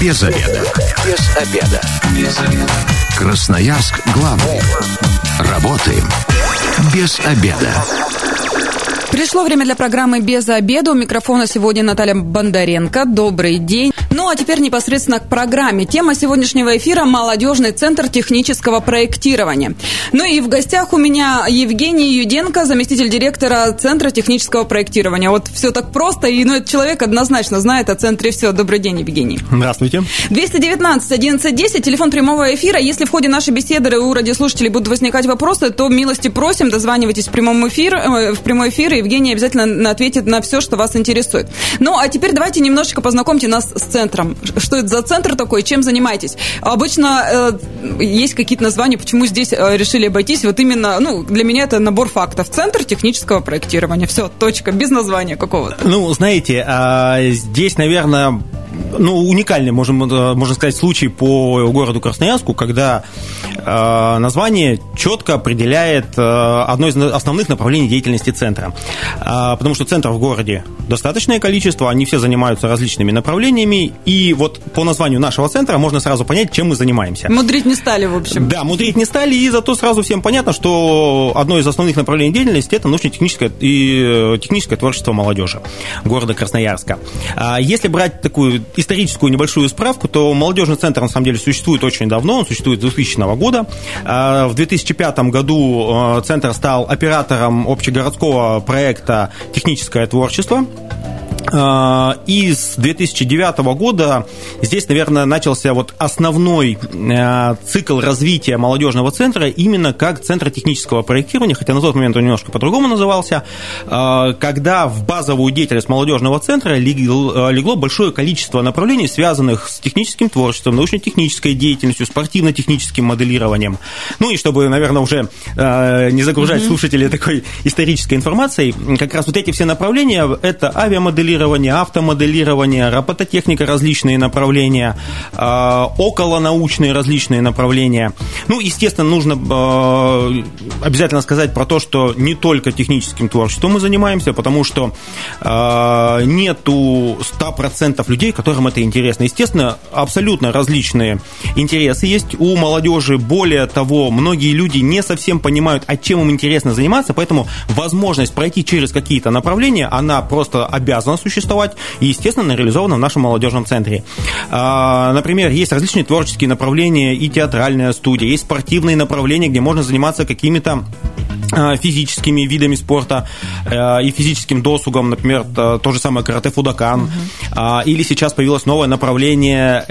Без обеда. Без обеда. Без обеда. Красноярск главный. Работаем без обеда. Пришло время для программы «Без обеда». У микрофона сегодня Наталья Бондаренко. Добрый день. Ну, а теперь непосредственно к программе. Тема сегодняшнего эфира – молодежный центр технического проектирования. Ну и в гостях у меня Евгений Юденко, заместитель директора Центра технического проектирования. Вот все так просто, и ну, этот человек однозначно знает о центре все. Добрый день, Евгений. Здравствуйте. 219 1110, телефон прямого эфира. Если в ходе нашей беседы у радиослушателей будут возникать вопросы, то милости просим, дозванивайтесь в, прямом эфир, э, в прямой эфир, и Евгений обязательно ответит на все, что вас интересует. Ну, а теперь давайте немножечко познакомьте нас с центром. Что это за центр такой, чем занимаетесь? Обычно э, есть какие-то названия, почему здесь э, решили обойтись. Вот именно, ну, для меня это набор фактов. Центр технического проектирования. Все, точка, без названия какого-то. Ну, знаете, а, здесь, наверное, ну, уникальный, можем, э, можно сказать, случай по городу Красноярску, когда э, название четко определяет э, одно из основных направлений деятельности центра. Э, потому что центров в городе достаточное количество, они все занимаются различными направлениями, и вот по названию нашего центра можно сразу понять, чем мы занимаемся. Мудрить не стали, в общем. Да, мудрить не стали, и зато сразу всем понятно, что одно из основных направлений деятельности – это научно-техническое и э, техническое творчество молодежи города Красноярска. А если брать такую историческую небольшую справку, то молодежный центр на самом деле существует очень давно, он существует с 2000 года. А, в 2005 году э, центр стал оператором общегородского проекта «Техническое творчество», и с 2009 года здесь, наверное, начался вот основной э, цикл развития молодежного центра именно как центр технического проектирования, хотя на тот момент он немножко по-другому назывался, а, когда в базовую деятельность молодежного центра легло большое количество направлений, связанных с техническим творчеством, научно-технической деятельностью, спортивно-техническим моделированием. Ну и чтобы, наверное, уже э, не загружать слушателей такой исторической информацией, как раз вот эти все направления – это авиамоделирование, моделирование, автомоделирование, робототехника, различные направления, а, околонаучные различные направления. Ну, естественно, нужно а, обязательно сказать про то, что не только техническим творчеством мы занимаемся, потому что а, нету 100% людей, которым это интересно. Естественно, абсолютно различные интересы есть у молодежи. Более того, многие люди не совсем понимают, а чем им интересно заниматься, поэтому возможность пройти через какие-то направления, она просто обязана существовать и, естественно, реализована в нашем молодежном центре. А, например, есть различные творческие направления и театральная студия, есть спортивные направления, где можно заниматься какими-то физическими видами спорта э, и физическим досугом, например, то же самое карате Фудакан, uh-huh. или сейчас появилось новое направление,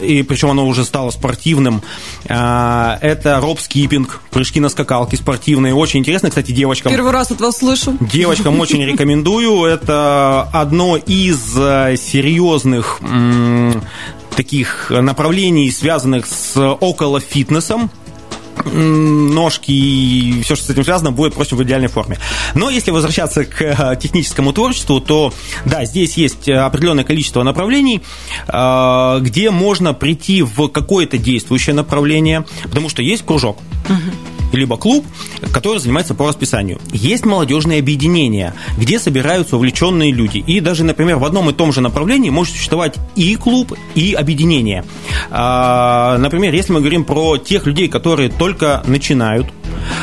и причем оно уже стало спортивным, а, это роп-скиппинг, прыжки на скакалке спортивные, очень интересно, кстати, девочкам. Первый раз от вас слышу. Девочкам очень рекомендую, это одно из э, серьезных таких направлений, связанных с около фитнесом, ножки и все, что с этим связано, будет просто в идеальной форме. Но если возвращаться к э, техническому творчеству, то да, здесь есть определенное количество направлений, э, где можно прийти в какое-то действующее направление, потому что есть кружок. Uh-huh либо клуб, который занимается по расписанию. Есть молодежные объединения, где собираются увлеченные люди. И даже, например, в одном и том же направлении может существовать и клуб, и объединение. А, например, если мы говорим про тех людей, которые только начинают,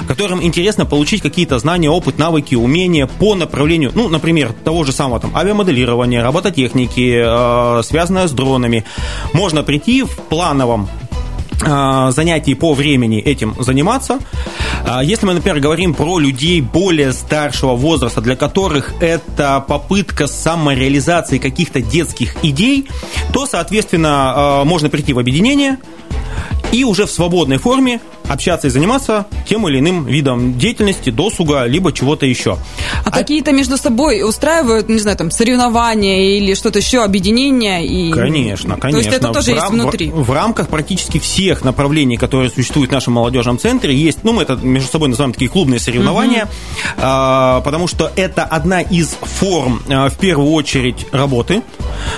которым интересно получить какие-то знания, опыт, навыки, умения по направлению, ну, например, того же самого там авиамоделирования, робототехники, э, связанное с дронами, можно прийти в плановом а, занятий по времени этим заниматься. А, если мы, например, говорим про людей более старшего возраста, для которых это попытка самореализации каких-то детских идей, то, соответственно, а, можно прийти в объединение и уже в свободной форме общаться и заниматься тем или иным видом деятельности, досуга, либо чего-то еще. А, а какие-то между собой устраивают, не знаю, там, соревнования или что-то еще, объединения? И... Конечно, конечно. То есть это тоже в есть внутри? В, в рамках практически всех направлений, которые существуют в нашем молодежном центре, есть, ну, мы это между собой называем такие клубные соревнования, угу. а, потому что это одна из форм, а, в первую очередь, работы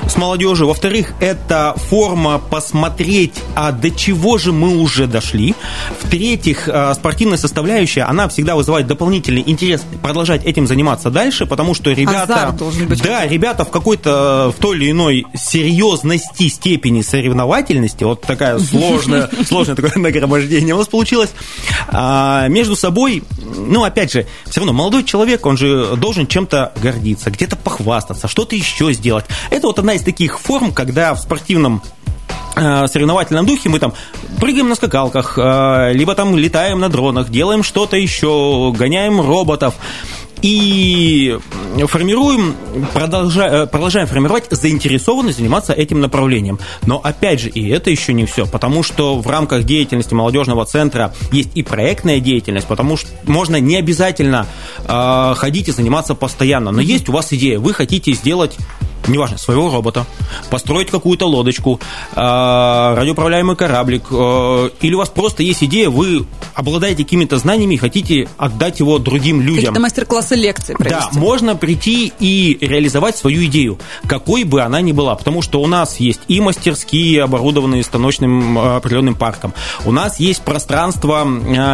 с молодежью. Во-вторых, это форма посмотреть, а до чего же же мы уже дошли. В-третьих, э, спортивная составляющая, она всегда вызывает дополнительный интерес продолжать этим заниматься дальше, потому что ребята... быть. Да, ребята в какой-то, в той или иной серьезности, степени соревновательности, вот такая сложная, сложное такое нагромождение у нас получилось, а, между собой, ну, опять же, все равно молодой человек, он же должен чем-то гордиться, где-то похвастаться, что-то еще сделать. Это вот одна из таких форм, когда в спортивном э, соревновательном духе мы там прыгаем на скакалках, э, либо там летаем на дронах, делаем что-то еще, гоняем роботов и формируем, продолжаем, э, продолжаем формировать заинтересованность заниматься этим направлением. Но опять же, и это еще не все, потому что в рамках деятельности молодежного центра есть и проектная деятельность, потому что можно не обязательно э, ходить и заниматься постоянно, но есть у вас идея, вы хотите сделать неважно, своего робота, построить какую-то лодочку, э, радиоуправляемый кораблик, э, или у вас просто есть идея, вы обладаете какими-то знаниями и хотите отдать его другим людям. Какие-то мастер-классы, лекции провести. Да, можно прийти и реализовать свою идею, какой бы она ни была, потому что у нас есть и мастерские, оборудованные станочным э, определенным парком, у нас есть пространство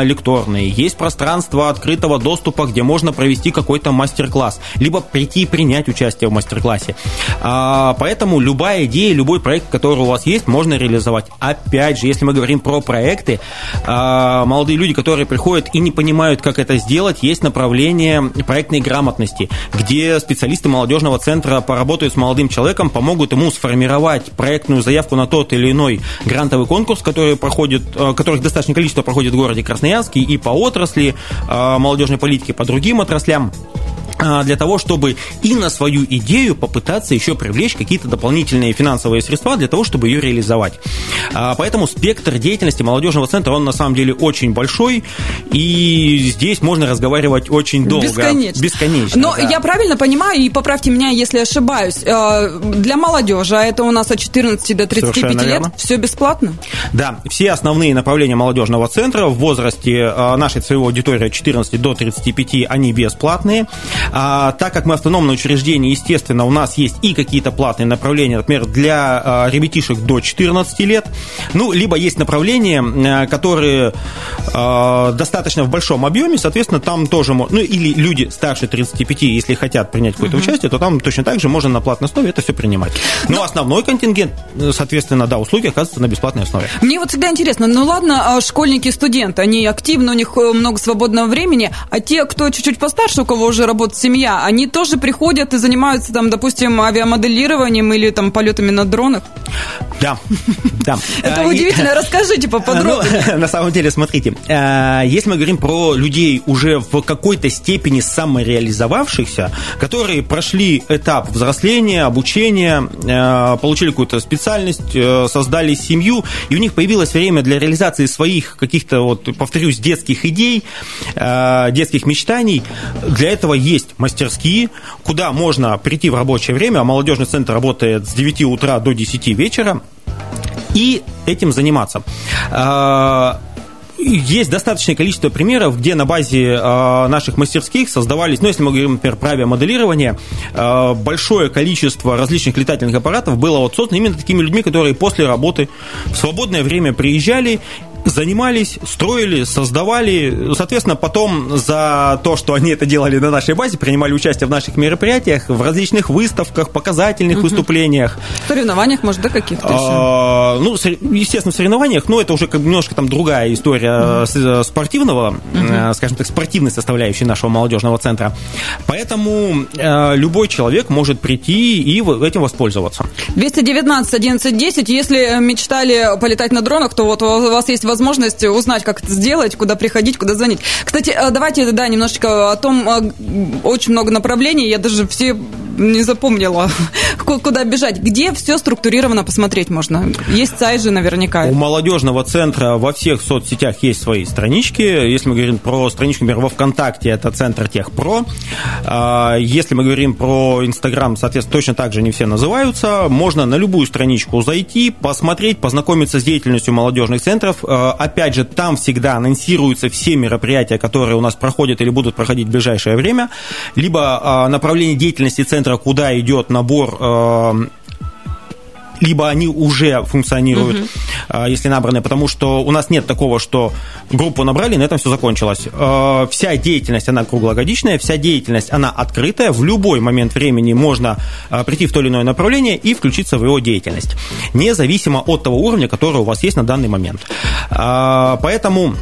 лекторные, есть пространство открытого доступа, где можно провести какой-то мастер-класс, либо прийти и принять участие в мастер-классе. А, поэтому любая идея, любой проект, который у вас есть, можно реализовать. Опять же, если мы говорим про проекты, а, молодые люди, которые приходят и не понимают, как это сделать, есть направление проектной грамотности, где специалисты молодежного центра поработают с молодым человеком, помогут ему сформировать проектную заявку на тот или иной грантовый конкурс, который проходит, а, которых достаточное количество проходит в городе Красноярске и по отрасли молодежной политики, по другим отраслям. А, для того, чтобы и на свою идею попытаться еще привлечь какие-то дополнительные финансовые средства для того, чтобы ее реализовать. А, поэтому спектр деятельности молодежного центра, он на самом деле очень большой, и здесь можно разговаривать очень долго. Бесконечно. Бесконечно. Но да. я правильно понимаю, и поправьте меня, если ошибаюсь, э, для молодежи, а это у нас от 14 до 35 лет, все бесплатно? Да, все основные направления молодежного центра в возрасте э, нашей целевой аудитории от 14 до 35, они бесплатные. А, так как мы автономное учреждение, естественно, у нас есть и какие-то платные направления, например, для а, ребятишек до 14 лет, ну, либо есть направления, а, которые а, достаточно в большом объеме, соответственно, там тоже, ну, или люди старше 35, если хотят принять какое-то угу. участие, то там точно так же можно на платной основе это все принимать. Но, Но основной контингент, соответственно, да, услуги оказываются на бесплатной основе. Мне вот всегда интересно, ну ладно, а школьники, студенты, они активны, у них э, много свободного времени, а те, кто чуть-чуть постарше, у кого уже работает семья, они тоже приходят и занимаются там, допустим, авиамоделированием или там полетами на дронах? Да, да. Это удивительно, расскажите поподробнее. Ну, на самом деле, смотрите, э, если мы говорим про людей уже в какой-то степени самореализовавшихся, которые прошли этап взросления, обучения, э, получили какую-то специальность, э, создали семью, и у них появилось время для реализации своих каких-то, вот, повторюсь, детских идей, детских мечтаний, для этого есть мастерские, куда можно прийти в рабочее время, а молодежный центр работает с 9 утра до 10 вечера, и этим заниматься. А, есть достаточное количество примеров, где на базе э, наших мастерских создавались, ну, если мы говорим, например, про авиамоделирование, э, большое количество различных летательных аппаратов было вот создано именно такими людьми, которые после работы в свободное время приезжали занимались, строили, создавали. Соответственно, потом за то, что они это делали на нашей базе, принимали участие в наших мероприятиях, в различных выставках, показательных угу. выступлениях. В соревнованиях, может, да, каких-то а, Ну, естественно, в соревнованиях, но это уже как немножко там другая история угу. спортивного, угу. скажем так, спортивной составляющей нашего молодежного центра. Поэтому э, любой человек может прийти и этим воспользоваться. 219 11 10. Если мечтали полетать на дронах, то вот у вас есть возможность узнать, как это сделать, куда приходить, куда звонить. Кстати, э, давайте, да, немножечко о том, э, очень много направлений, я даже все не запомнила, куда бежать. Где все структурировано посмотреть можно? Есть сайт же наверняка. У молодежного центра во всех соцсетях есть свои странички. Если мы говорим про страничку, например, во ВКонтакте, это Центр Техпро. А, если мы говорим про Инстаграм, соответственно, точно так же не все называются. Можно на любую страничку зайти, посмотреть, познакомиться с деятельностью молодежных центров. А, опять же, там всегда анонсируются все мероприятия, которые у нас проходят или будут проходить в ближайшее время. Либо а, направление деятельности центра центра, куда идет набор э, либо они уже функционируют, угу. если набраны, потому что у нас нет такого, что группу набрали, на этом все закончилось. Э, вся деятельность, она круглогодичная, вся деятельность, она открытая, в любой момент времени можно э, прийти в то или иное направление и включиться в его деятельность, независимо от того уровня, который у вас есть на данный момент. Поэтому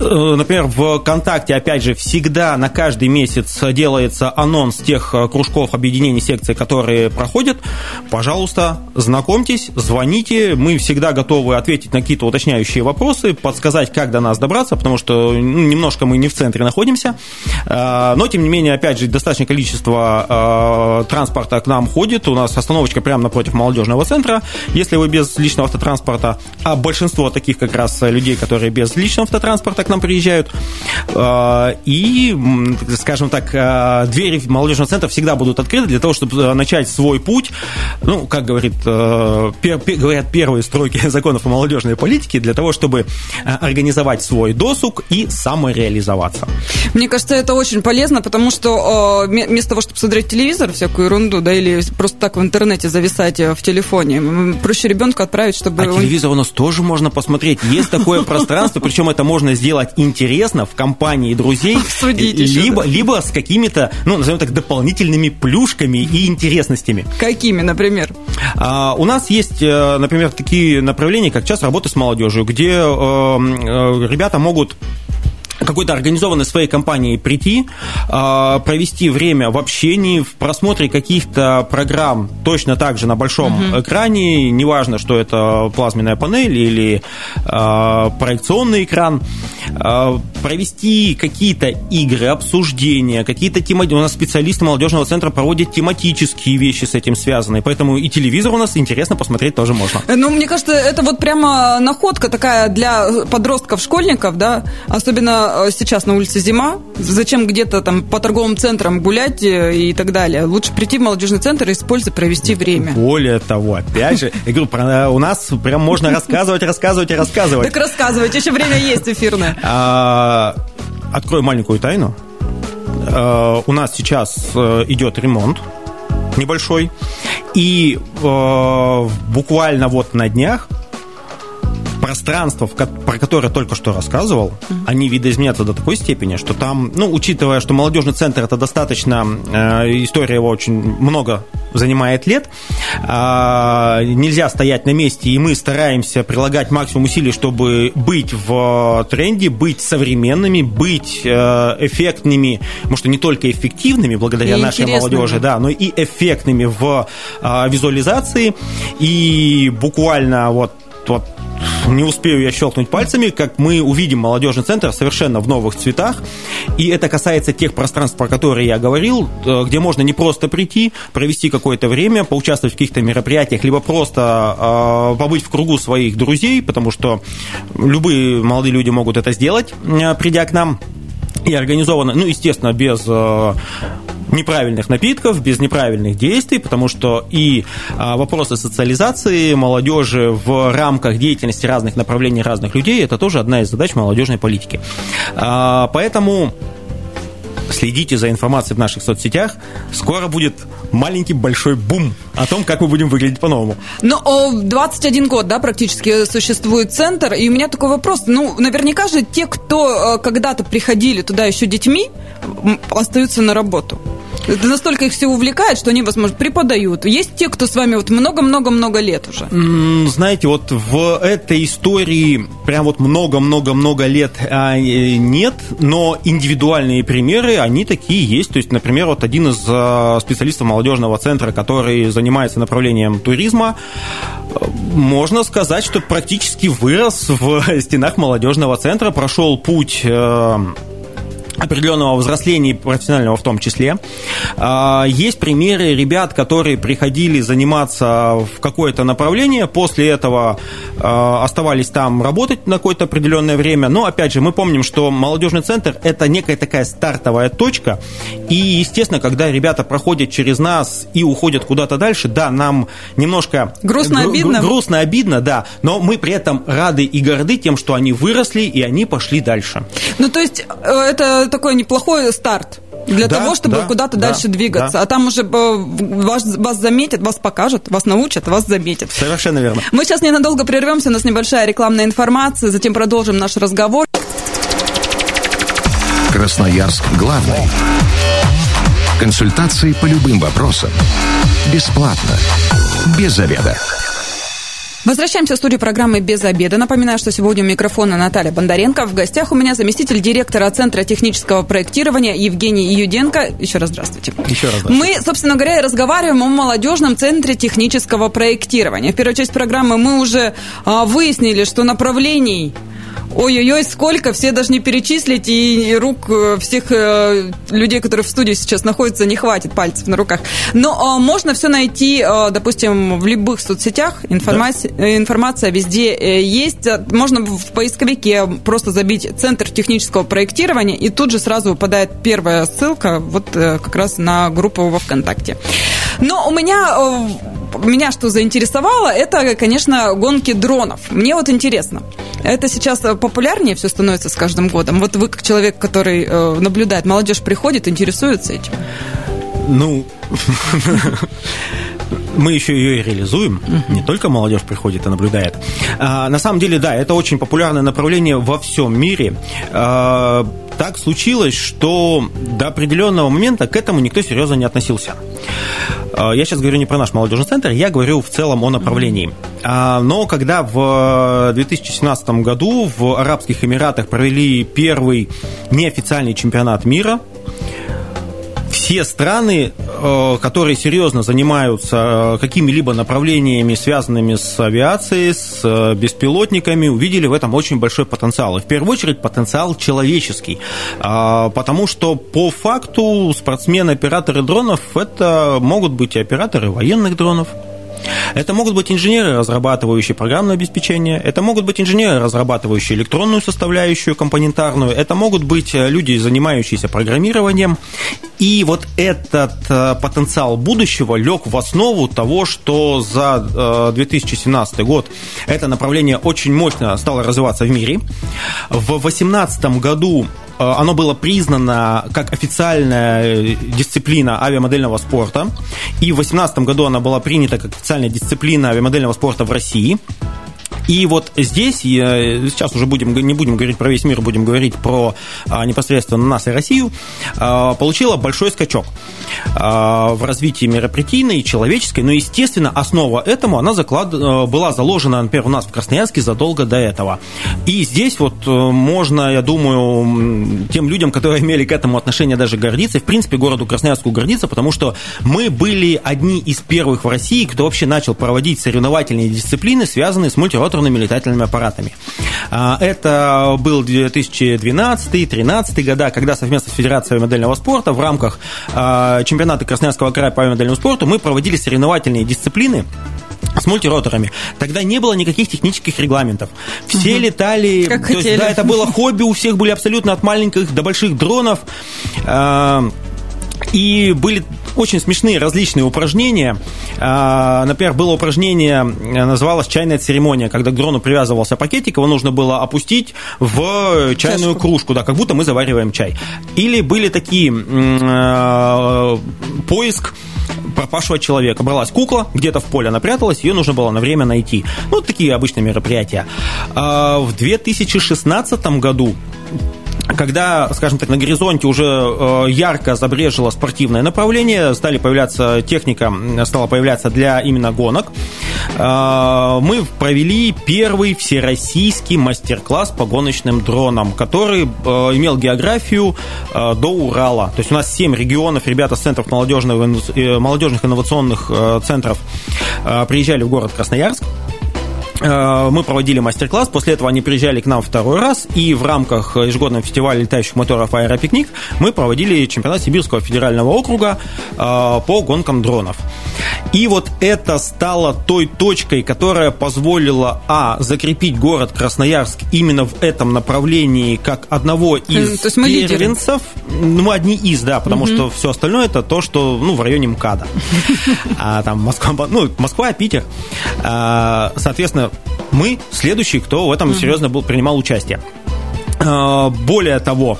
например, в ВКонтакте, опять же, всегда на каждый месяц делается анонс тех э, кружков, объединений, секций, которые проходят. Пожалуйста, знакомьтесь, звоните. Мы всегда готовы ответить на какие-то уточняющие вопросы, подсказать, как до нас добраться, потому что ну, немножко мы не в центре находимся. Э, но, тем не менее, опять же, достаточное количество транспорта к нам ходит. У нас остановочка прямо напротив молодежного центра. Если вы без личного автотранспорта, а большинство таких как раз людей, которые без личного автотранспорта нам приезжают. А, и, скажем так, а, двери молодежного центра всегда будут открыты для того, чтобы э, начать свой путь. Ну, как говорит, э, говорят первые строки законов о молодежной политике, для того, чтобы э, организовать свой досуг и самореализоваться. Мне кажется, это очень полезно, потому что вместо того, чтобы смотреть телевизор, всякую ерунду, да, или просто так в интернете зависать в телефоне, проще ребенку отправить, чтобы... А телевизор у нас тоже можно посмотреть. Есть такое пространство, причем это можно сделать делать интересно в компании друзей, либо, либо с какими-то, ну, назовем так, дополнительными плюшками и интересностями. Какими, например? А, у нас есть, э, например, такие направления, как час работы с молодежью, где э, э, ребята могут какой-то организованной своей компании прийти, а, провести время в общении, в просмотре каких-то программ точно так же на большом угу. экране, неважно, что это плазменная панель или а, проекционный экран, а, провести какие-то игры, обсуждения, какие-то тематические... У нас специалисты молодежного центра проводят тематические вещи с этим связанные, поэтому и телевизор у нас интересно посмотреть тоже можно. Ну, мне кажется, это вот прямо находка такая для подростков, школьников, да, особенно Э, сейчас на улице зима, зачем где-то там по торговым центрам гулять э, и так далее? Лучше прийти в молодежный центр и использовать, провести время. Более того, опять же, я говорю, про, у нас прям можно рассказывать, рассказывать и рассказывать. Так рассказывайте, еще время есть эфирное. А, открою маленькую тайну. У нас сейчас идет ремонт небольшой, и буквально вот на днях пространства, про которое только что рассказывал, mm-hmm. они видоизменятся до такой степени, что там, ну, учитывая, что молодежный центр это достаточно, э, история его очень много занимает лет, э, нельзя стоять на месте, и мы стараемся прилагать максимум усилий, чтобы быть в тренде, быть современными, быть э, эффектными, может, не только эффективными благодаря и нашей молодежи, да, но и эффектными в э, визуализации, и буквально вот вот не успею я щелкнуть пальцами, как мы увидим молодежный центр совершенно в новых цветах. И это касается тех пространств, про которые я говорил, э, где можно не просто прийти, провести какое-то время, поучаствовать в каких-то мероприятиях, либо просто э, побыть в кругу своих друзей, потому что любые молодые люди могут это сделать, э, придя к нам и организовано, ну, естественно, без э, неправильных напитков, без неправильных действий, потому что и а, вопросы социализации молодежи в рамках деятельности разных направлений разных людей это тоже одна из задач молодежной политики. А, поэтому следите за информацией в наших соцсетях. Скоро будет маленький большой бум о том, как мы будем выглядеть по-новому. Ну, 21 год, да, практически существует центр, и у меня такой вопрос. Ну, наверняка же те, кто э, когда-то приходили туда еще детьми, остаются на работу. Это настолько их все увлекает, что они, возможно, преподают. Есть те, кто с вами вот много-много-много лет уже? Знаете, вот в этой истории прям вот много-много-много лет а, э, нет, но индивидуальные примеры, они такие есть. То есть, например, вот один из а, специалистов молодежного центра, который занимается направлением туризма, можно сказать, что практически вырос в стенах молодежного центра, прошел путь э, определенного взросления профессионального в том числе. А, есть примеры ребят, которые приходили заниматься в какое-то направление, после этого а, оставались там работать на какое-то определенное время. Но, опять же, мы помним, что молодежный центр – это некая такая стартовая точка. И, естественно, когда ребята проходят через нас и уходят куда-то дальше, да, нам немножко... Грустно, обидно. Грустно, обидно, да. Но мы при этом рады и горды тем, что они выросли и они пошли дальше. Ну, то есть, э, это такой неплохой старт для да, того, чтобы да, куда-то да, дальше двигаться. Да. А там уже вас, вас заметят, вас покажут, вас научат, вас заметят. Совершенно верно. Мы сейчас ненадолго прервемся, у нас небольшая рекламная информация, затем продолжим наш разговор. Красноярск главный. Консультации по любым вопросам. Бесплатно. Без заведа. Возвращаемся в студию программы «Без обеда». Напоминаю, что сегодня у микрофона Наталья Бондаренко. В гостях у меня заместитель директора Центра технического проектирования Евгений Юденко. Еще раз здравствуйте. Еще раз здравствуйте. Мы, собственно говоря, разговариваем о молодежном Центре технического проектирования. В первой части программы мы уже а, выяснили, что направлений Ой-ой-ой, сколько, все даже не перечислить, и рук э, всех э, людей, которые в студии сейчас находятся, не хватит пальцев на руках. Но э, можно все найти, допустим, в любых соцсетях, информация, да. информация везде есть. Можно в поисковике просто забить «Центр технического проектирования», и тут же сразу выпадает первая ссылка вот как раз на группу во ВКонтакте. Но у меня, меня что заинтересовало, это, конечно, гонки дронов. Мне вот интересно, это сейчас популярнее все становится с каждым годом? Вот вы, как человек, который э, наблюдает, молодежь приходит, интересуется этим? Ну, мы еще ее и реализуем. Не только молодежь приходит и наблюдает. А, на самом деле, да, это очень популярное направление во всем мире. А, так случилось, что до определенного момента к этому никто серьезно не относился. А, я сейчас говорю не про наш молодежный центр, я говорю в целом о направлении. А, но когда в 2017 году в Арабских Эмиратах провели первый неофициальный чемпионат мира все страны, которые серьезно занимаются э, какими-либо направлениями, связанными с авиацией, с э, беспилотниками, увидели в этом очень большой потенциал. И в первую очередь потенциал человеческий. Потому что по факту спортсмены-операторы дронов это могут быть и операторы военных дронов, это могут быть инженеры, разрабатывающие программное обеспечение, это могут быть инженеры, разрабатывающие электронную составляющую, компонентарную, это могут быть э, люди, занимающиеся программированием. И вот этот э, потенциал будущего лег в основу того, что за 2017 э, год это направление очень мощно стало развиваться в мире. В 2018 году оно было признано как официальная дисциплина авиамодельного спорта. И в 2018 году она была принята как официальная дисциплина авиамодельного спорта в России. И вот здесь, сейчас уже будем, не будем говорить про весь мир, будем говорить про а, непосредственно нас и Россию, а, получила большой скачок а, в развитии мероприятийной и человеческой, но, естественно, основа этому, она заклад... была заложена, например, у нас в Красноярске задолго до этого. И здесь вот э, можно, я думаю, тем людям, которые имели к этому отношение, даже гордиться, в принципе, городу Красноярску гордиться, потому что мы были одни из первых в России, кто вообще начал проводить соревновательные дисциплины, связанные с мультиротором роторными летательными аппаратами. А, это был 2012-2013 года, когда совместно с Федерацией модельного спорта в рамках а, чемпионата Красноярского края по модельному спорту мы проводили соревновательные дисциплины с мультироторами. Тогда не было никаких технических регламентов. Все угу. летали. Как то есть, да, это было хобби, у всех были абсолютно от маленьких до больших дронов. И были очень смешные различные упражнения. А, например, было упражнение, э, называлось «Чайная церемония», когда к дрону привязывался пакетик, его нужно было опустить в чайную Чашку. кружку, да, как будто мы завариваем чай. Или были такие э, поиск пропавшего человека. Бралась кукла, где-то в поле она пряталась, ее нужно было на время найти. Ну, такие обычные мероприятия. А, в 2016 году когда, скажем так, на горизонте уже э, ярко забрежило спортивное направление, стали появляться техника, стала появляться для именно гонок, э, мы провели первый всероссийский мастер-класс по гоночным дронам, который э, имел географию до Урала. То есть у нас 7 регионов, ребята с центров молодежных, молодежных инновационных центров приезжали в город Красноярск, Э, мы проводили мастер-класс, после этого они приезжали к нам второй раз, и в рамках ежегодного фестиваля летающих моторов «Аэропикник» мы проводили чемпионат Сибирского федерального округа э, по гонкам дронов. И вот это стало той точкой, которая позволила, а, закрепить город Красноярск именно в этом направлении как одного из то есть мы первенцев. Ну, мы одни из, да, потому угу. что все остальное это то, что, ну, в районе МКАДа. А, там Москва, ну, Москва, Питер. А, соответственно, мы следующий, кто в этом серьезно был, принимал участие. А, более того,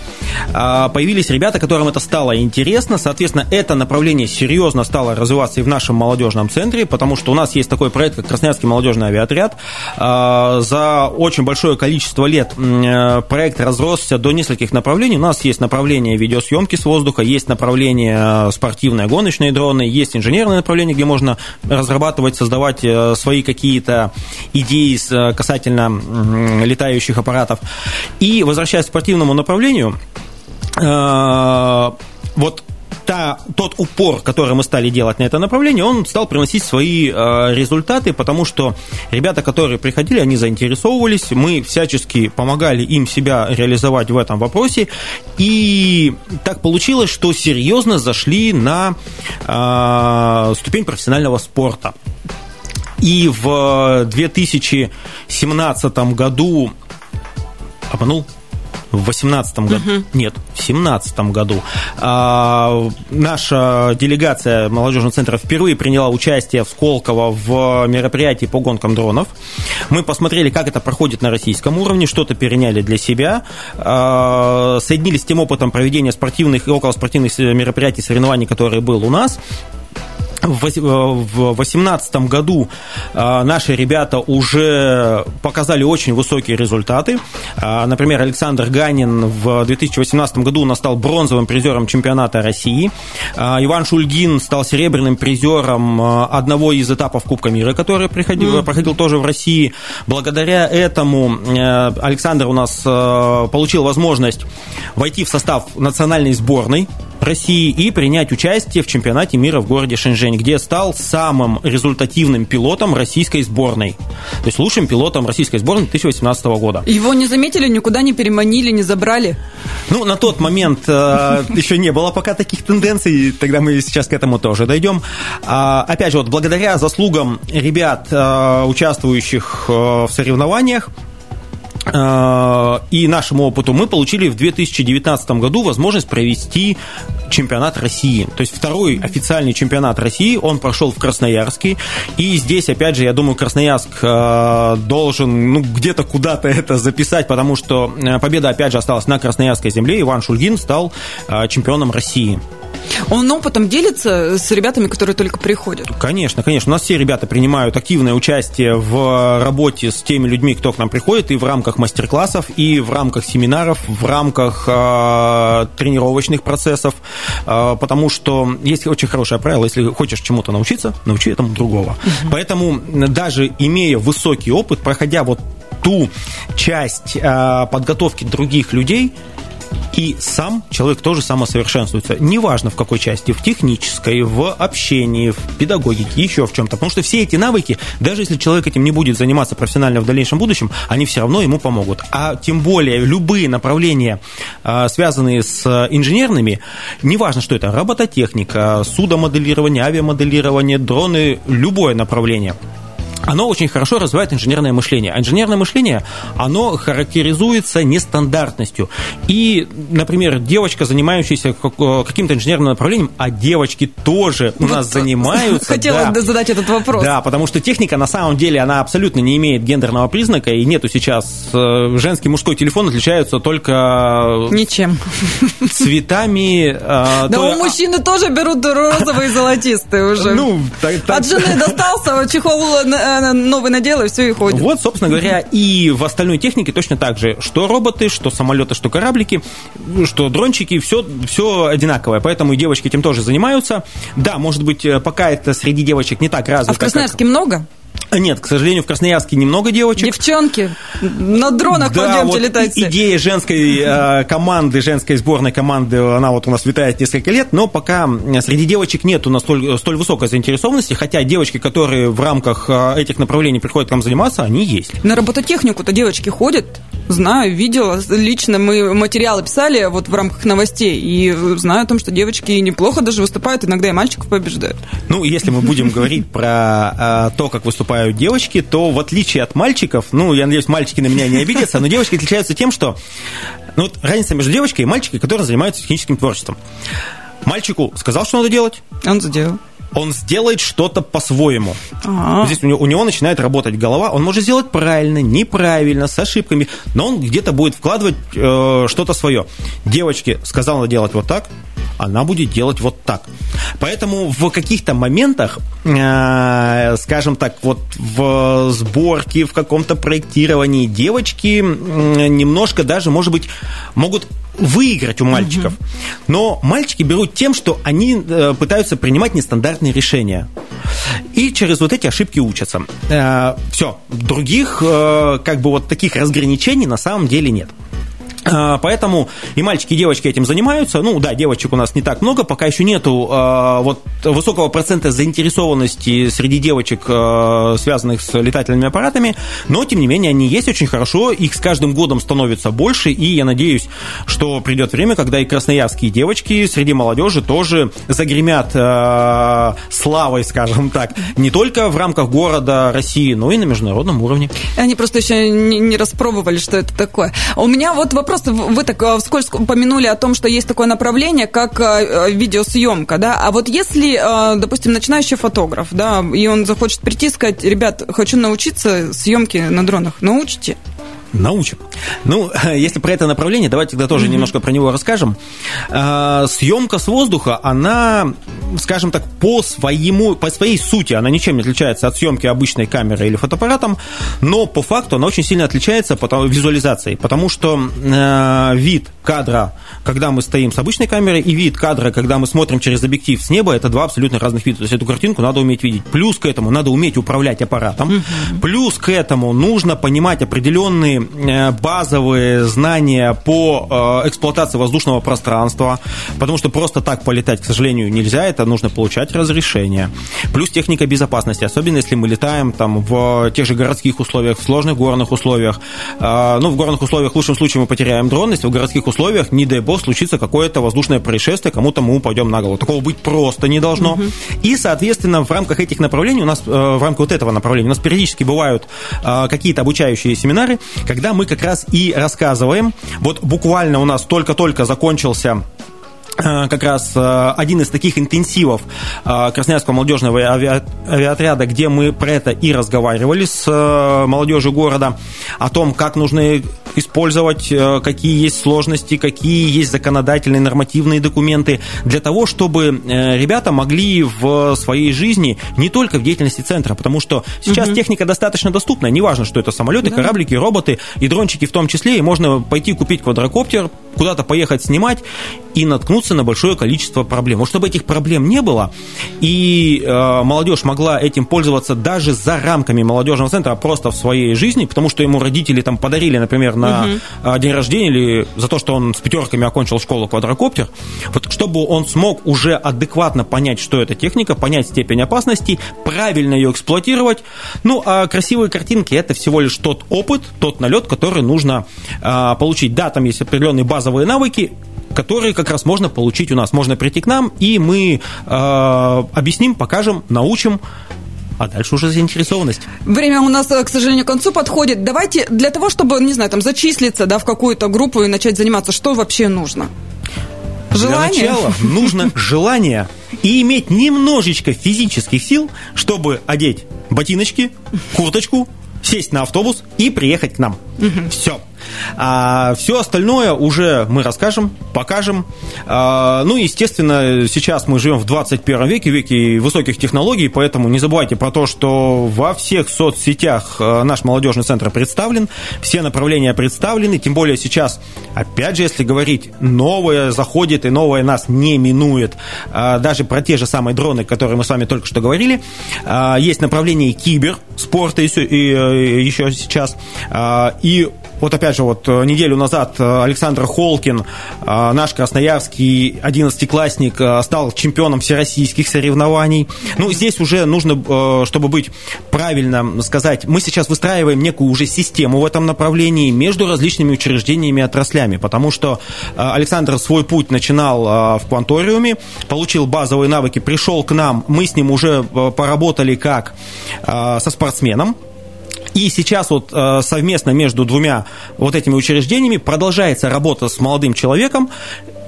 появились ребята, которым это стало интересно. Соответственно, это направление серьезно стало развиваться и в нашем молодежном центре, потому что у нас есть такой проект, как Красноярский молодежный авиаотряд. А, за очень большое количество лет э, проект разросся до нескольких направлений. У нас есть направление видеосъемки с воздуха, есть направление э, спортивные гоночные дроны, есть инженерное направление, где можно разрабатывать, создавать э, свои какие-то идеи касательно летающих аппаратов. И возвращаясь к спортивному направлению, вот та, тот упор, который мы стали делать на это направление, он стал приносить свои э, результаты, потому что ребята, которые приходили, они заинтересовывались, мы всячески помогали им себя реализовать в этом вопросе, и так получилось, что серьезно зашли на э, ступень профессионального спорта. И в 2017 году обманул в 18 году, угу. нет, в 17 году а, наша делегация молодежного центра впервые приняла участие в Сколково в мероприятии по гонкам дронов. Мы посмотрели, как это проходит на российском уровне, что-то переняли для себя, а, соединились с тем опытом проведения спортивных и околоспортивных мероприятий, соревнований, который был у нас, в 2018 году а, наши ребята уже показали очень высокие результаты. А, например, Александр Ганин в 2018 году у нас стал бронзовым призером чемпионата России. Иван Шульгин стал серебряным призером одного из этапов Кубка мира, который проходил, mm. проходил тоже в России. Благодаря этому Александр у нас получил возможность войти в состав национальной сборной России и принять участие в чемпионате мира в городе Шэньчжэнь, где стал самым результативным пилотом российской сборной. То есть лучшим пилотом российской сборной 2018 года. Его не заметили, никуда не переманили, не забрали? Ну, на тот момент э, еще не было пока таких тенденций, тогда мы сейчас к этому тоже дойдем. А, опять же, вот благодаря заслугам ребят, э, участвующих э, в соревнованиях, и нашему опыту мы получили в 2019 году возможность провести чемпионат России. То есть второй официальный чемпионат России, он прошел в Красноярске. И здесь, опять же, я думаю, Красноярск э, должен ну, где-то куда-то это записать, потому что э, победа, опять же, осталась на Красноярской земле. Иван Шульгин стал чемпионом России. Он опытом делится с ребятами, которые только приходят? Конечно, конечно. У нас все ребята принимают активное участие в работе с теми людьми, кто к нам приходит, и в рамках мастер-классов, и в рамках семинаров, в рамках э, тренировочных процессов, э, потому что есть очень хорошее правило, если хочешь чему-то научиться, научи этому другого. Угу. Поэтому даже имея высокий опыт, проходя вот ту часть э, подготовки других людей, и сам человек тоже самосовершенствуется. Неважно в какой части, в технической, в общении, в педагогике, еще в чем-то. Потому что все эти навыки, даже если человек этим не будет заниматься профессионально в дальнейшем будущем, они все равно ему помогут. А тем более любые направления, а, связанные с инженерными, неважно, что это, робототехника, судомоделирование, авиамоделирование, дроны, любое направление – оно очень хорошо развивает инженерное мышление. А инженерное мышление, оно характеризуется нестандартностью. И, например, девочка, занимающаяся э, каким-то инженерным направлением, а девочки тоже у нас занимаются. Хотела да, задать этот вопрос. Да, потому что техника на самом деле, она абсолютно не имеет гендерного признака, и нету сейчас э, женский и мужской телефон отличаются только... Ничем. Цветами. Э, да у мужчины тоже берут розовые и золотистые уже. Ну, От жены достался чехол новый надел, и все, и ходит. Вот, собственно говоря, и в остальной технике точно так же. Что роботы, что самолеты, что кораблики, что дрончики, все, все одинаковое. Поэтому и девочки этим тоже занимаются. Да, может быть, э, пока это среди девочек не так развито. А в Красноярске как... много? Нет, к сожалению, в Красноярске немного девочек. Девчонки, на дронах да, пойдемте вот летать. Идея женской э, команды, женской сборной команды, она вот у нас витает несколько лет, но пока среди девочек нет у нас столь, столь высокой заинтересованности, хотя девочки, которые в рамках э, этих направлений приходят к нам заниматься, они есть. На робототехнику-то девочки ходят? Знаю, видела. Лично мы материалы писали вот в рамках новостей, и знаю о том, что девочки неплохо даже выступают, иногда и мальчиков побеждают. Ну, если мы будем говорить про э, то, как выступают выступают девочки, то в отличие от мальчиков, ну, я надеюсь, мальчики на меня не обидятся, но девочки отличаются тем, что ну, вот разница между девочкой и мальчиком, которые занимаются техническим творчеством. Мальчику сказал, что надо делать. Он сделал. он сделает что-то по-своему. А. Здесь у него, у него начинает работать голова. Он может сделать правильно, неправильно, с ошибками, но он где-то будет вкладывать э, что-то свое. Девочке сказала делать вот так, она будет делать вот так. Поэтому в каких-то моментах, э, скажем так, вот в сборке, в каком-то проектировании девочки э, немножко даже, может быть, могут выиграть у мальчиков. Но мальчики берут тем, что они э, пытаются принимать нестандартные решения. И через вот эти ошибки учатся. Э, все. Других, э, как бы вот таких разграничений на самом деле нет. А, Поэтому и мальчики, и девочки этим занимаются. Ну да, девочек у нас не так много, пока еще нету э, вот высокого процента заинтересованности среди девочек, э, связанных с летательными аппаратами, но тем не менее они есть очень хорошо, их с каждым годом становится больше, и я надеюсь, что придет время, когда и красноярские девочки среди молодежи тоже загремят э, славой, скажем так, не только в рамках города России, но и на международном уровне. Они просто еще не, не распробовали, что это такое. У меня вот вопрос. Вы так э, вскользь упомянули о том, что есть такое направление, как э, видеосъемка, да? А вот если, э, допустим, начинающий фотограф, да, и он захочет прийти и сказать, ребят, хочу научиться съемке на дронах, научите? Научим. Ну, если про это направление, давайте тогда тоже mm-hmm. немножко про него расскажем. А, съемка с воздуха, она, скажем так, по своему, по своей сути, она ничем не отличается от съемки обычной камерой или фотоаппаратом, но по факту она очень сильно отличается по визуализацией, потому что э, вид кадра, когда мы стоим с обычной камерой, и вид кадра, когда мы смотрим через объектив с неба, это два абсолютно разных вида. То есть эту картинку надо уметь видеть. Плюс к этому надо уметь управлять аппаратом. Mm-hmm. Плюс к этому нужно понимать определенные Э, базовые знания по э, эксплуатации воздушного пространства, потому что просто так полетать, к сожалению, нельзя, это нужно получать разрешение. Плюс техника безопасности, особенно если мы летаем там в тех же городских условиях, в сложных горных условиях. Э, ну, в горных условиях в лучшем случае мы потеряем дрон, если в городских условиях, не дай бог, случится какое-то воздушное происшествие, кому-то мы упадем на голову. Такого быть просто не должно. Угу. И, соответственно, в рамках этих направлений у нас, в рамках вот этого направления, у нас периодически бывают какие-то обучающие семинары, когда мы как раз и рассказываем. Вот буквально у нас только-только закончился Э, как раз э, один из таких интенсивов э, Красноярского молодежного авиаотряда, где мы про это и разговаривали с молодежью города, о том, как нужно использовать, какие есть сложности, какие есть законодательные, нормативные документы, для того, чтобы ребята могли в своей жизни, не только в деятельности центра, потому что сейчас угу. техника достаточно доступна, неважно, что это самолеты, да. кораблики, роботы и дрончики в том числе, и можно пойти купить квадрокоптер, куда-то поехать снимать и наткнуться на большое количество проблем. Вот чтобы этих проблем не было, и э, молодежь могла этим пользоваться даже за рамками молодежного центра, а просто в своей жизни, потому что ему родители там подарили, например, на угу. день рождения или за то, что он с пятерками окончил школу квадрокоптер, вот чтобы он смог уже адекватно понять, что это техника, понять степень опасности, правильно ее эксплуатировать. Ну, а красивые картинки это всего лишь тот опыт, тот налет, который нужно э, получить. Да, там есть определенные базовые навыки, которые как раз можно получить у нас. Можно прийти к нам, и мы э, объясним, покажем, научим а дальше уже заинтересованность. Время у нас, э, к сожалению, к концу подходит. Давайте для того, чтобы, не знаю, там зачислиться да, в какую-то группу и начать заниматься, что вообще нужно? Желание? Для начала нужно желание и иметь немножечко физических сил, чтобы одеть ботиночки, курточку, сесть на автобус и приехать к нам. Угу. Все. А все остальное уже мы расскажем, покажем. А, ну, естественно, сейчас мы живем в 21 веке, веке высоких технологий, поэтому не забывайте про то, что во всех соцсетях а, наш молодежный центр представлен, все направления представлены, тем более сейчас, опять же, если говорить, новое заходит и новое нас не минует. А, даже про те же самые дроны, которые мы с вами только что говорили. Есть направление кибер, спорта и еще сейчас. И вот опять же, вот э, неделю назад э, Александр Холкин, э, наш красноярский 11-классник, стал чемпионом всероссийских соревнований. Ну, здесь уже нужно, чтобы быть правильно сказать, мы сейчас выстраиваем некую уже систему в этом направлении между различными учреждениями и отраслями, потому что Александр свой путь начинал в кванториуме, получил базовые навыки, пришел к нам, мы с ним уже поработали как со спортсменом, и сейчас вот э, совместно между двумя вот этими учреждениями продолжается работа с молодым человеком,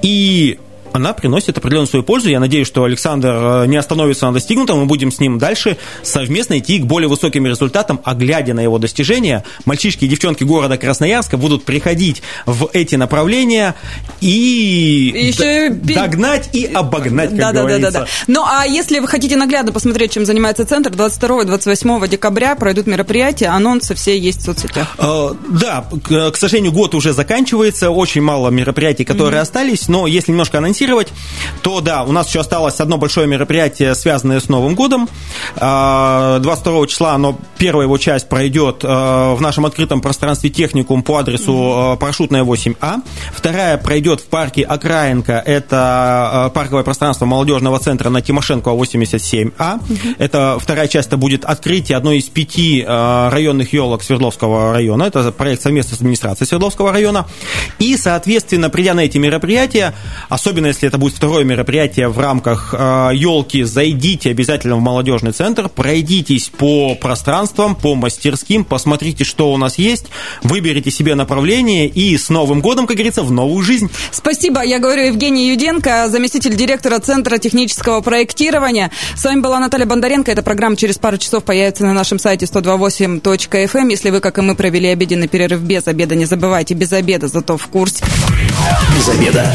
и она приносит определенную свою пользу. Я надеюсь, что Александр э, не остановится на достигнутом, мы будем с ним дальше совместно идти к более высоким результатам, а глядя на его достижения, мальчишки и девчонки города Красноярска будут приходить в эти направления и Еще... догнать и обогнать, как да, говорится. Да, да, да, да. Ну, а если вы хотите наглядно посмотреть, чем занимается центр, 22-28 декабря пройдут мероприятия, анонсы все есть в соцсетях. Э, да, к сожалению, год уже заканчивается, очень мало мероприятий, которые mm-hmm. остались, но если немножко анонсировать, то да, у нас еще осталось одно большое мероприятие, связанное с Новым годом. 22 э, числа, оно, первая его часть пройдет э, в нашем открытом пространстве техникум по адресу mm-hmm. Парашютная 8А. Вторая пройдет в парке Окраинка, это парковое пространство молодежного центра на Тимошенко 87А. Mm-hmm. Это вторая часть, это будет открытие одной из пяти районных елок Свердловского района. Это проект совместно с администрацией Свердловского района. И, соответственно, придя на эти мероприятия, особенно если это будет второе мероприятие в рамках елки, зайдите обязательно в молодежный центр, пройдитесь по пространствам, по мастерским, посмотрите, что у нас есть, выберите себе направление и с Новым годом, как говорится, в новую жизнь. Спасибо. Я говорю Евгений Юденко, заместитель директора Центра технического проектирования. С вами была Наталья Бондаренко. Эта программа через пару часов появится на нашем сайте 128.fm. Эм. Если вы, как и мы, провели обеденный перерыв без обеда, не забывайте, без обеда, зато в курсе. Без обеда.